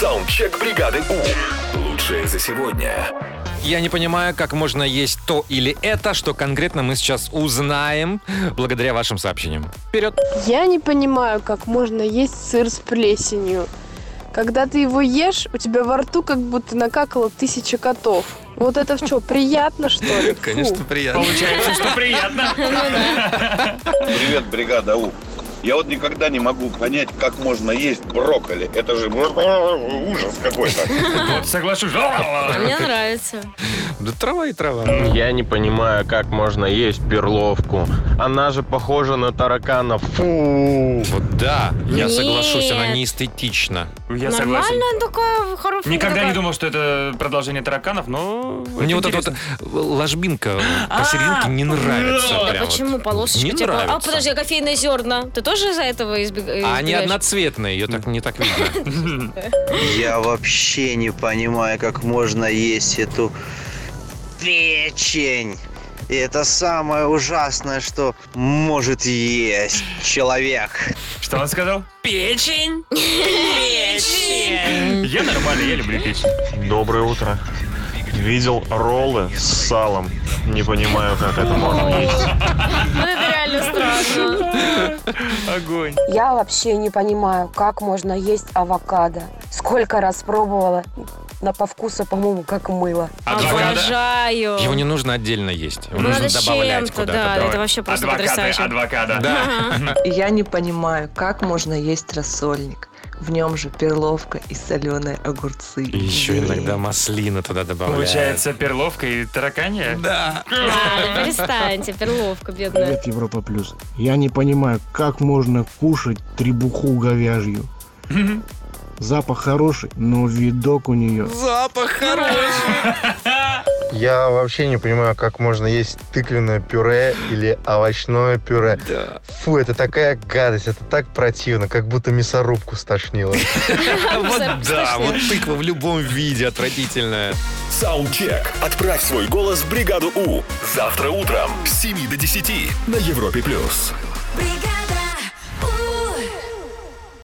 Саундчек бригады У. Лучшее за сегодня. Я не понимаю, как можно есть то или это, что конкретно мы сейчас узнаем благодаря вашим сообщениям. Вперед! Я не понимаю, как можно есть сыр с плесенью. Когда ты его ешь, у тебя во рту как будто накакало тысяча котов. Вот это что, приятно, что ли? Фу. Конечно, приятно. Получается, что приятно. Привет, бригада У. Я вот никогда не могу понять, как можно есть брокколи. Это же ужас какой-то. Вот соглашусь. Мне нравится. Да трава и трава. Я не понимаю, как можно есть перловку. Она же похожа на таракана. Фу. Вот да, я Нет. соглашусь, она не эстетична. Я согласен. Нормально такая, хорошая. Никогда такая. не думал, что это продолжение тараканов, но... Мне вот эта вот ложбинка посерединке не нравится. А прям вот. почему полосочка? Не тебе- А, подожди, а кофейные зерна? Ты тоже из-за этого избегаешь? А они одноцветные, ее так не так видно. Я вообще не понимаю, как можно есть эту печень. И это самое ужасное, что может есть человек. Что он сказал? Печень! Печень! Я нормально, я люблю печень. Доброе утро. Видел роллы с салом. Не понимаю, как это можно есть. Ну, это реально страшно. Огонь. Я вообще не понимаю, как можно есть авокадо. Сколько раз пробовала, на по вкусу, по-моему, как мыло. Адвокадо. Обожаю. Его не нужно отдельно есть. Его Ну, нужно с добавлять куда-то. да, да. это вообще просто Адвокаты, потрясающе. адвокада. Да. Я не понимаю, как можно есть рассольник. В нем же перловка и соленые огурцы. И еще иногда маслины туда добавляют. Получается, перловка и тараканья? Да. Ладно, перестаньте, перловка бедная. Привет, Европа Плюс. Я не понимаю, как можно кушать требуху говяжью. Запах хороший, но видок у нее. Запах хороший. Я вообще не понимаю, как можно есть тыквенное пюре или овощное пюре. Да. Фу, это такая гадость, это так противно, как будто мясорубку стошнило. Вот да, вот тыква в любом виде отвратительная. Саундчек. Отправь свой голос в бригаду У. Завтра утром с 7 до 10 на Европе+. плюс. бригада.